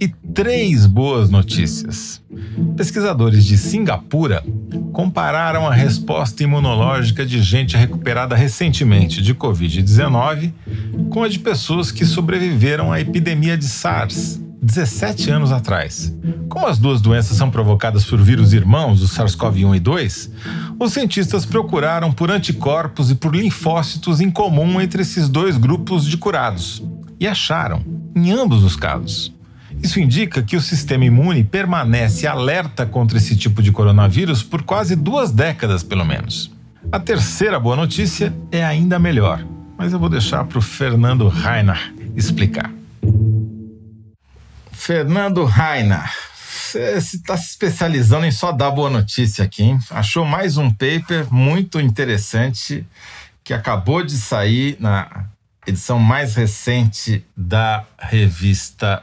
e três boas notícias. Pesquisadores de Singapura compararam a resposta imunológica de gente recuperada recentemente de Covid-19 com a de pessoas que sobreviveram à epidemia de SARS 17 anos atrás. Como as duas doenças são provocadas por vírus irmãos, o SARS-CoV-1 e 2, os cientistas procuraram por anticorpos e por linfócitos em comum entre esses dois grupos de curados e acharam, em ambos os casos, isso indica que o sistema imune permanece alerta contra esse tipo de coronavírus por quase duas décadas, pelo menos. A terceira boa notícia é ainda melhor, mas eu vou deixar para o Fernando Rainer explicar. Fernando Rainer, você está se especializando em só dar boa notícia aqui, hein? Achou mais um paper muito interessante que acabou de sair na edição mais recente da revista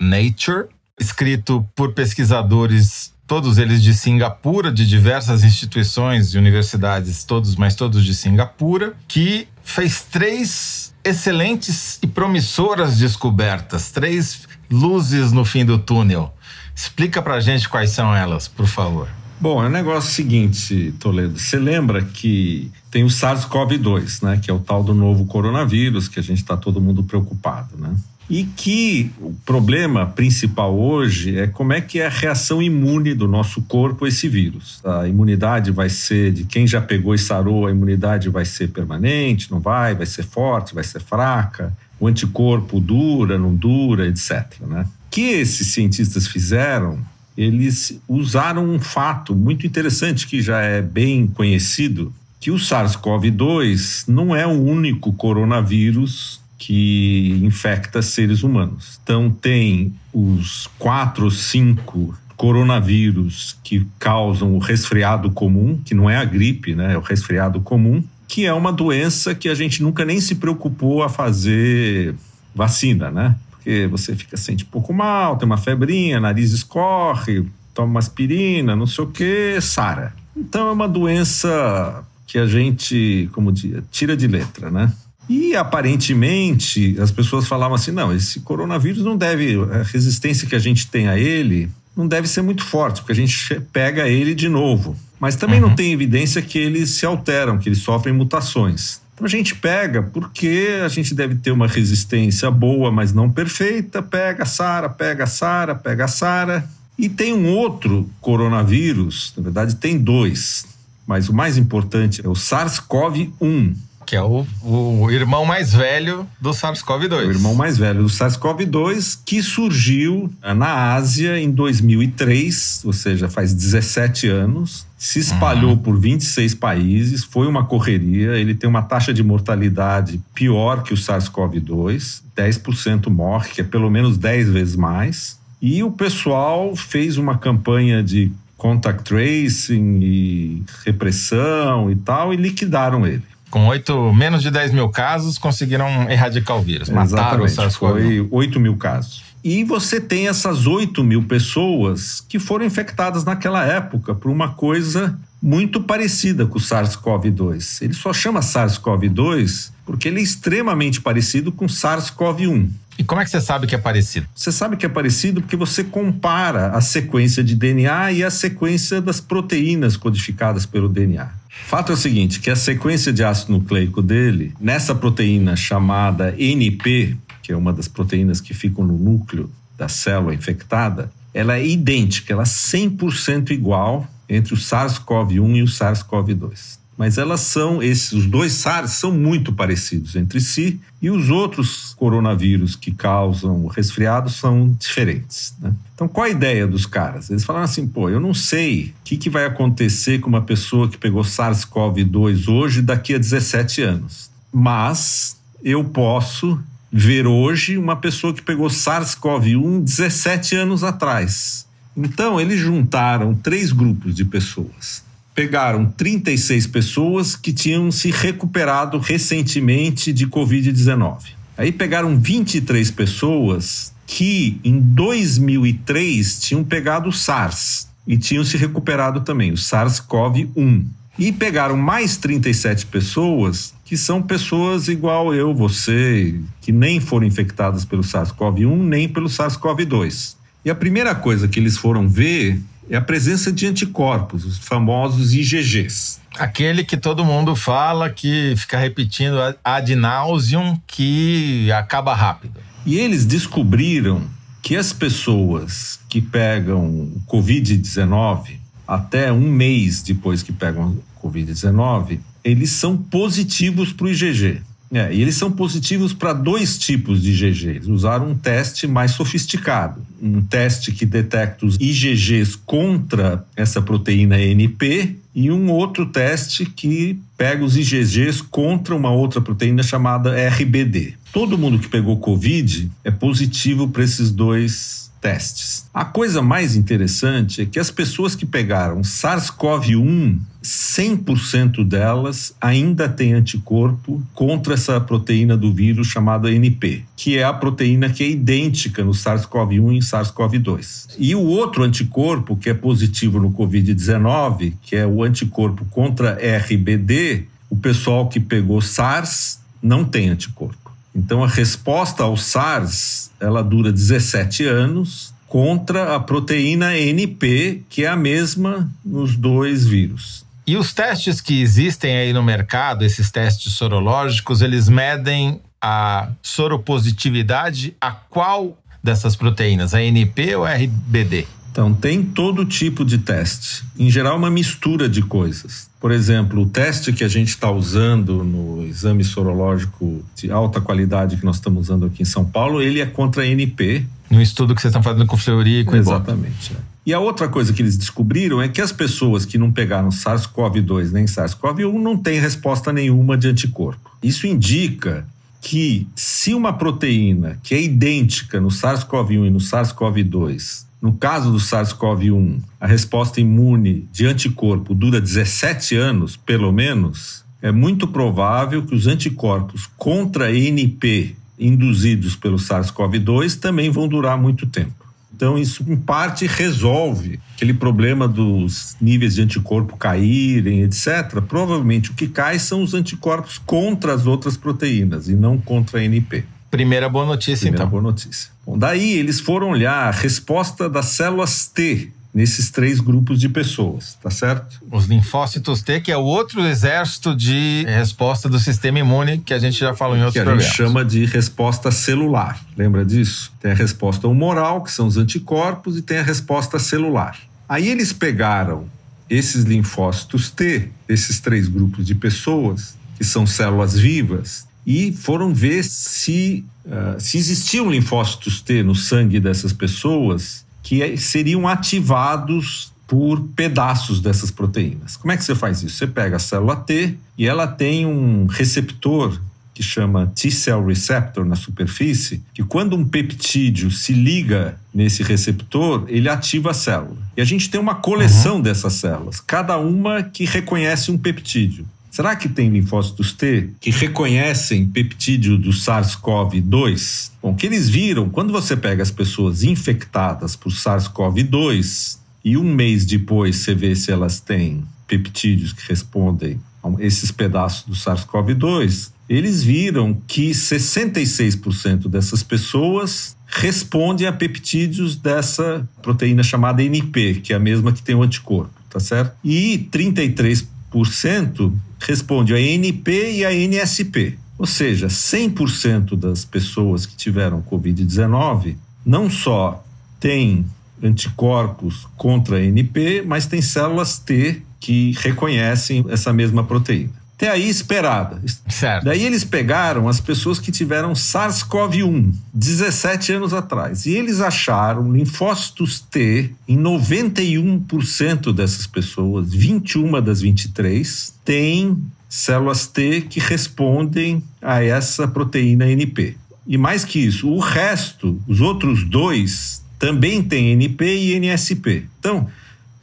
Nature, escrito por pesquisadores, todos eles de Singapura, de diversas instituições e universidades, todos, mas todos de Singapura, que fez três excelentes e promissoras descobertas, três luzes no fim do túnel. Explica pra gente quais são elas, por favor. Bom, é o negócio seguinte, Toledo. Você lembra que tem o SARS-CoV-2, né? Que é o tal do novo coronavírus que a gente está todo mundo preocupado, né? E que o problema principal hoje é como é que é a reação imune do nosso corpo a esse vírus. A imunidade vai ser de quem já pegou e sarou, a imunidade vai ser permanente, não vai, vai ser forte, vai ser fraca, o anticorpo dura, não dura, etc. Né? O que esses cientistas fizeram? Eles usaram um fato muito interessante que já é bem conhecido, que o SARS-CoV-2 não é o único coronavírus que infecta seres humanos. Então, tem os quatro ou cinco coronavírus que causam o resfriado comum, que não é a gripe, né? É o resfriado comum, que é uma doença que a gente nunca nem se preocupou a fazer vacina, né? Porque você fica sente um pouco mal, tem uma febrinha, nariz escorre, toma uma aspirina, não sei o que, sara. Então é uma doença que a gente, como diz, tira de letra, né? E aparentemente as pessoas falavam assim: não, esse coronavírus não deve, a resistência que a gente tem a ele não deve ser muito forte, porque a gente pega ele de novo. Mas também uhum. não tem evidência que eles se alteram, que eles sofrem mutações. Então a gente pega porque a gente deve ter uma resistência boa, mas não perfeita. Pega a Sara, pega a Sara, pega a Sara. E tem um outro coronavírus, na verdade tem dois, mas o mais importante é o SARS-CoV-1 que é o, o irmão mais velho do SARS-CoV-2. O irmão mais velho do SARS-CoV-2, que surgiu eh, na Ásia em 2003, ou seja, faz 17 anos, se espalhou uhum. por 26 países, foi uma correria. Ele tem uma taxa de mortalidade pior que o SARS-CoV-2, 10% morre, que é pelo menos 10 vezes mais. E o pessoal fez uma campanha de contact tracing e repressão e tal, e liquidaram ele. Com oito, menos de 10 mil casos, conseguiram erradicar o vírus, mataram o SARS-CoV. Foi 8 mil casos. E você tem essas 8 mil pessoas que foram infectadas naquela época por uma coisa muito parecida com o SARS-CoV-2. Ele só chama SARS-CoV-2 porque ele é extremamente parecido com SARS-CoV-1. E como é que você sabe que é parecido? Você sabe que é parecido porque você compara a sequência de DNA e a sequência das proteínas codificadas pelo DNA. Fato é o seguinte, que a sequência de ácido nucleico dele, nessa proteína chamada NP, que é uma das proteínas que ficam no núcleo da célula infectada, ela é idêntica, ela é 100% igual entre o SARS-CoV-1 e o SARS-CoV-2 mas elas são esses, os dois SARS são muito parecidos entre si e os outros coronavírus que causam resfriado são diferentes. Né? Então, qual a ideia dos caras? Eles falaram assim: pô, eu não sei o que, que vai acontecer com uma pessoa que pegou SARS-CoV-2 hoje daqui a 17 anos, mas eu posso ver hoje uma pessoa que pegou SARS-CoV-1 17 anos atrás Então, eles juntaram três grupos de pessoas. Pegaram 36 pessoas que tinham se recuperado recentemente de Covid-19. Aí pegaram 23 pessoas que em 2003 tinham pegado SARS e tinham se recuperado também, o SARS-CoV-1. E pegaram mais 37 pessoas que são pessoas igual eu, você, que nem foram infectadas pelo SARS-CoV-1 nem pelo SARS-CoV-2. E a primeira coisa que eles foram ver é a presença de anticorpos, os famosos IgGs. Aquele que todo mundo fala que fica repetindo ad nauseum, que acaba rápido. E eles descobriram que as pessoas que pegam Covid-19 até um mês depois que pegam Covid-19, eles são positivos para o IgG. É, e eles são positivos para dois tipos de IgG. Eles usaram um teste mais sofisticado, um teste que detecta os IgGs contra essa proteína NP e um outro teste que pega os IgGs contra uma outra proteína chamada RBD. Todo mundo que pegou Covid é positivo para esses dois testes. A coisa mais interessante é que as pessoas que pegaram SARS-CoV-1, 100% delas ainda têm anticorpo contra essa proteína do vírus chamada NP, que é a proteína que é idêntica no SARS-CoV-1 e SARS-CoV-2. E o outro anticorpo que é positivo no COVID-19, que é o anticorpo contra RBD, o pessoal que pegou SARS não tem anticorpo. Então a resposta ao SARS, ela dura 17 anos contra a proteína NP, que é a mesma nos dois vírus. E os testes que existem aí no mercado, esses testes sorológicos, eles medem a soropositividade a qual dessas proteínas, a NP ou a RBD? Então, tem todo tipo de teste. Em geral, uma mistura de coisas. Por exemplo, o teste que a gente está usando no exame sorológico de alta qualidade que nós estamos usando aqui em São Paulo, ele é contra NP. No estudo que vocês estão fazendo com Fleury e com Exatamente. É. E a outra coisa que eles descobriram é que as pessoas que não pegaram SARS-CoV-2 nem SARS-CoV-1 não têm resposta nenhuma de anticorpo. Isso indica que se uma proteína que é idêntica no SARS-CoV-1 e no SARS-CoV-2 no caso do SARS-CoV-1, a resposta imune de anticorpo dura 17 anos, pelo menos, é muito provável que os anticorpos contra NP induzidos pelo SARS-CoV-2 também vão durar muito tempo. Então, isso em parte resolve aquele problema dos níveis de anticorpo caírem, etc. Provavelmente o que cai são os anticorpos contra as outras proteínas e não contra a NP. Primeira boa notícia, Primeira então. boa notícia. Bom, daí eles foram olhar a resposta das células T nesses três grupos de pessoas, tá certo? Os linfócitos T, que é o outro exército de resposta do sistema imune que a gente já falou em outros que a programas. gente chama de resposta celular. Lembra disso? Tem a resposta humoral, que são os anticorpos, e tem a resposta celular. Aí eles pegaram esses linfócitos T, esses três grupos de pessoas, que são células vivas, e foram ver se, uh, se existiam linfócitos T no sangue dessas pessoas que seriam ativados por pedaços dessas proteínas. Como é que você faz isso? Você pega a célula T e ela tem um receptor que chama T-cell receptor na superfície, que quando um peptídeo se liga nesse receptor, ele ativa a célula. E a gente tem uma coleção uhum. dessas células, cada uma que reconhece um peptídeo. Será que tem linfócitos T que reconhecem peptídeo do SARS-CoV-2? Bom, que eles viram, quando você pega as pessoas infectadas por SARS-CoV-2 e um mês depois você vê se elas têm peptídeos que respondem a esses pedaços do SARS-CoV-2, eles viram que 66% dessas pessoas respondem a peptídeos dessa proteína chamada NP, que é a mesma que tem o anticorpo, tá certo? E 33% responde a NP e a NSP. Ou seja, 100% das pessoas que tiveram Covid-19 não só têm anticorpos contra a NP, mas têm células T que reconhecem essa mesma proteína até aí esperada. Certo. Daí eles pegaram as pessoas que tiveram SARS-CoV-1 17 anos atrás e eles acharam linfócitos T em 91% dessas pessoas, 21 das 23 têm células T que respondem a essa proteína NP. E mais que isso, o resto, os outros dois também tem NP e NSP. Então,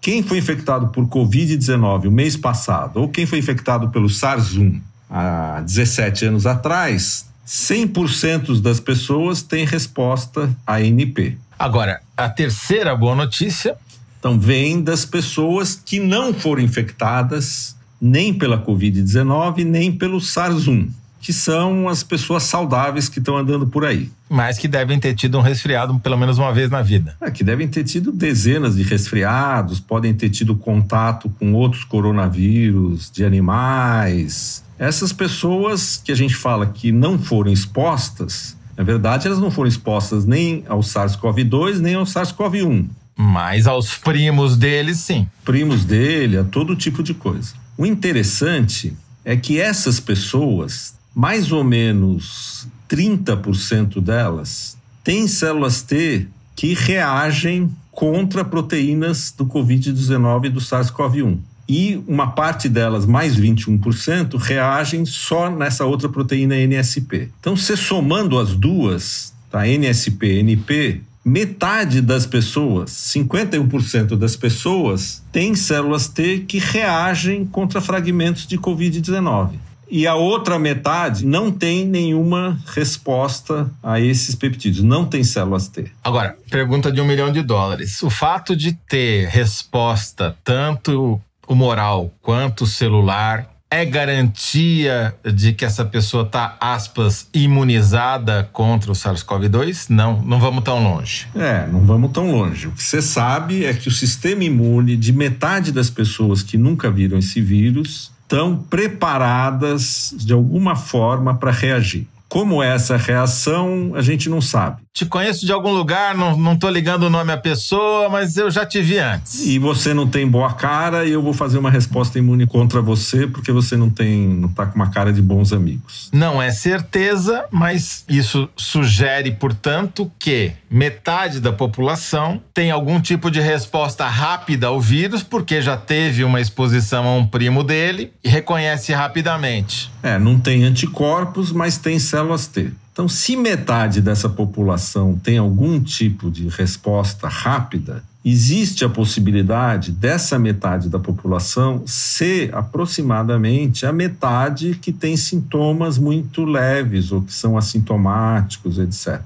quem foi infectado por Covid-19 o mês passado, ou quem foi infectado pelo SARS-1 há 17 anos atrás, 100% das pessoas têm resposta a NP. Agora, a terceira boa notícia. Então, vem das pessoas que não foram infectadas nem pela Covid-19, nem pelo SARS-1 que são as pessoas saudáveis que estão andando por aí. Mas que devem ter tido um resfriado pelo menos uma vez na vida. É, que devem ter tido dezenas de resfriados, podem ter tido contato com outros coronavírus de animais. Essas pessoas que a gente fala que não foram expostas, na verdade, elas não foram expostas nem ao SARS-CoV-2 nem ao SARS-CoV-1. Mas aos primos deles, sim. Primos dele, a todo tipo de coisa. O interessante é que essas pessoas mais ou menos 30% delas têm células T que reagem contra proteínas do Covid-19 e do SARS-CoV-1. E uma parte delas, mais 21%, reagem só nessa outra proteína NSP. Então, se somando as duas, tá, NSP e NP, metade das pessoas, 51% das pessoas, têm células T que reagem contra fragmentos de Covid-19 e a outra metade não tem nenhuma resposta a esses peptídeos, não tem células T. Agora, pergunta de um milhão de dólares. O fato de ter resposta tanto humoral quanto celular é garantia de que essa pessoa está, aspas, imunizada contra o SARS-CoV-2? Não, não vamos tão longe. É, não vamos tão longe. O que você sabe é que o sistema imune de metade das pessoas que nunca viram esse vírus estão preparadas de alguma forma para reagir. Como é essa reação, a gente não sabe. Te conheço de algum lugar, não, não tô ligando o nome à pessoa, mas eu já te vi antes. E você não tem boa cara e eu vou fazer uma resposta imune contra você porque você não tem, não tá com uma cara de bons amigos. Não é certeza, mas isso sugere, portanto, que metade da população tem algum tipo de resposta rápida ao vírus porque já teve uma exposição a um primo dele e reconhece rapidamente. É, não tem anticorpos, mas tem células T. Então, se metade dessa população tem algum tipo de resposta rápida, existe a possibilidade dessa metade da população ser aproximadamente a metade que tem sintomas muito leves ou que são assintomáticos, etc.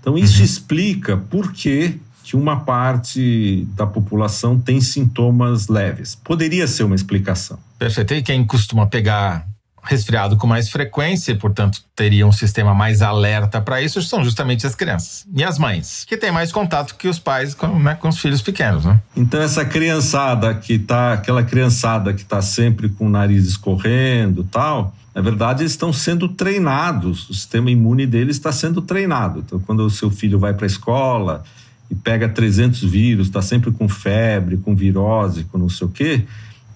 Então, isso uhum. explica por que que uma parte da população tem sintomas leves. Poderia ser uma explicação. Perfeito. E quem costuma pegar resfriado com mais frequência e, portanto, teria um sistema mais alerta para isso, são justamente as crianças e as mães, que têm mais contato que os pais com, né, com os filhos pequenos. Né? Então, essa criançada que tá, aquela criançada que está sempre com o nariz escorrendo tal, na verdade, eles estão sendo treinados, o sistema imune deles está sendo treinado. Então, quando o seu filho vai para a escola e pega 300 vírus, está sempre com febre, com virose, com não sei o quê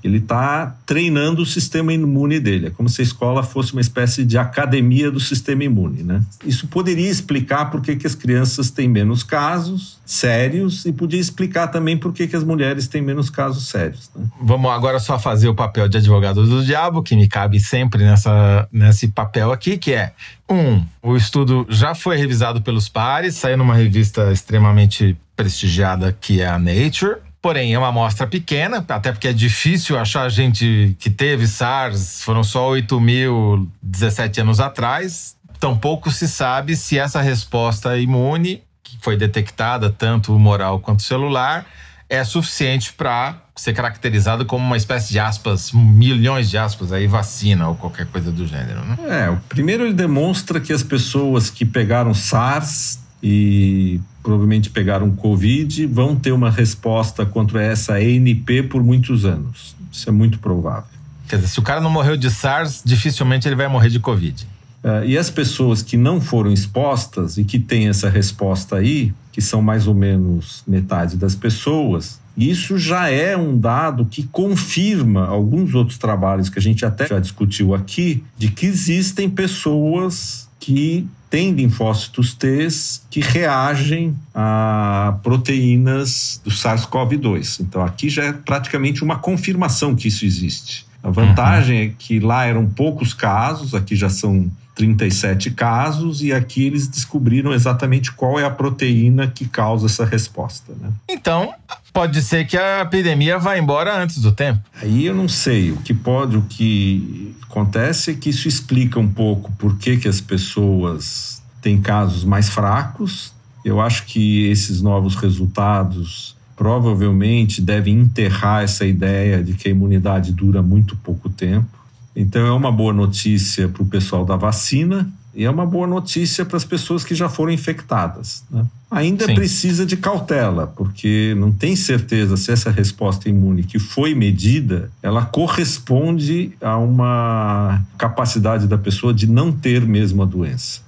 ele está treinando o sistema imune dele. É como se a escola fosse uma espécie de academia do sistema imune, né? Isso poderia explicar por que, que as crianças têm menos casos sérios e podia explicar também por que, que as mulheres têm menos casos sérios. Né? Vamos agora só fazer o papel de advogado do diabo, que me cabe sempre nessa, nesse papel aqui, que é um, o estudo já foi revisado pelos pares, saiu numa revista extremamente prestigiada que é a Nature. Porém, é uma amostra pequena, até porque é difícil achar gente que teve SARS, foram só 8 mil 17 anos atrás. Tampouco se sabe se essa resposta imune, que foi detectada tanto humoral quanto celular, é suficiente para ser caracterizado como uma espécie de aspas, milhões de aspas aí, vacina ou qualquer coisa do gênero, né? É, o primeiro ele demonstra que as pessoas que pegaram SARS e provavelmente pegaram Covid, vão ter uma resposta contra essa ENP por muitos anos. Isso é muito provável. Quer dizer, se o cara não morreu de SARS, dificilmente ele vai morrer de Covid. Uh, e as pessoas que não foram expostas e que têm essa resposta aí, que são mais ou menos metade das pessoas, isso já é um dado que confirma alguns outros trabalhos que a gente até já discutiu aqui, de que existem pessoas que têm linfócitos T que reagem a proteínas do SARS-CoV-2. Então aqui já é praticamente uma confirmação que isso existe. A vantagem uhum. é que lá eram poucos casos, aqui já são 37 casos e aqui eles descobriram exatamente qual é a proteína que causa essa resposta. Né? Então, pode ser que a epidemia vá embora antes do tempo. Aí eu não sei. O que pode, o que acontece é que isso explica um pouco por que, que as pessoas têm casos mais fracos. Eu acho que esses novos resultados provavelmente devem enterrar essa ideia de que a imunidade dura muito pouco tempo. Então é uma boa notícia para o pessoal da vacina e é uma boa notícia para as pessoas que já foram infectadas. Né? Ainda Sim. precisa de cautela, porque não tem certeza se essa resposta imune que foi medida, ela corresponde a uma capacidade da pessoa de não ter mesmo a doença.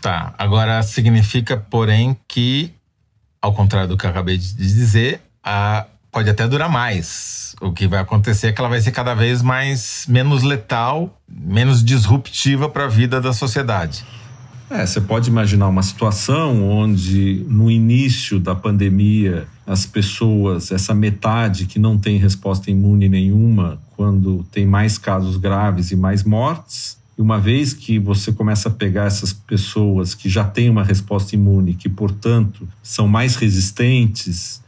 Tá, agora significa, porém, que, ao contrário do que eu acabei de dizer, a pode até durar mais. O que vai acontecer é que ela vai ser cada vez mais menos letal, menos disruptiva para a vida da sociedade. É, você pode imaginar uma situação onde no início da pandemia as pessoas, essa metade que não tem resposta imune nenhuma, quando tem mais casos graves e mais mortes, e uma vez que você começa a pegar essas pessoas que já têm uma resposta imune, que portanto são mais resistentes,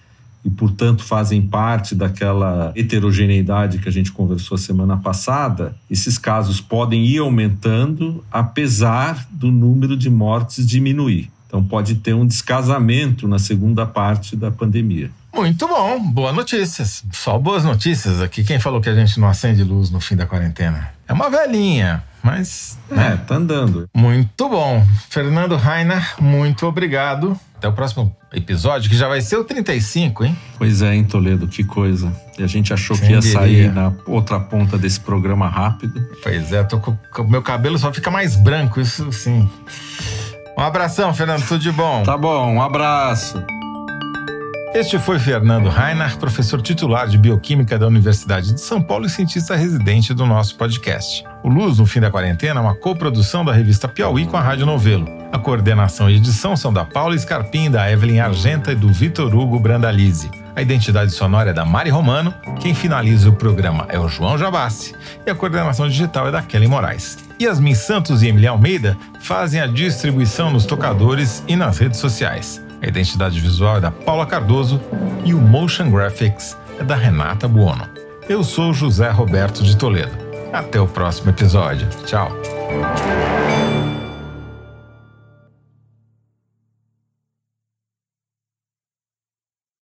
e, portanto, fazem parte daquela heterogeneidade que a gente conversou semana passada, esses casos podem ir aumentando apesar do número de mortes diminuir. Então, pode ter um descasamento na segunda parte da pandemia. Muito bom, boas notícias. Só boas notícias aqui. Quem falou que a gente não acende luz no fim da quarentena? É uma velhinha, mas. É, né? tá andando. Muito bom. Fernando Rainer, muito obrigado. Até o próximo episódio, que já vai ser o 35, hein? Pois é, em Toledo, que coisa. E a gente achou Quem que ia diria? sair na outra ponta desse programa rápido. Pois é, tô com, meu cabelo só fica mais branco, isso sim. Um abração, Fernando, tudo de bom. Tá bom, um abraço. Este foi Fernando Reinhardt, professor titular de Bioquímica da Universidade de São Paulo e cientista residente do nosso podcast. O Luz no Fim da Quarentena é uma coprodução da revista Piauí com a Rádio Novelo. A coordenação e edição são da Paula Scarpim, da Evelyn Argenta e do Vitor Hugo Brandalize. A identidade sonora é da Mari Romano, quem finaliza o programa é o João Jabassi e a coordenação digital é da Kelly Moraes. Yasmin Santos e Emília Almeida fazem a distribuição nos tocadores e nas redes sociais. A identidade visual é da Paula Cardoso e o Motion Graphics é da Renata Buono. Eu sou José Roberto de Toledo. Até o próximo episódio. Tchau.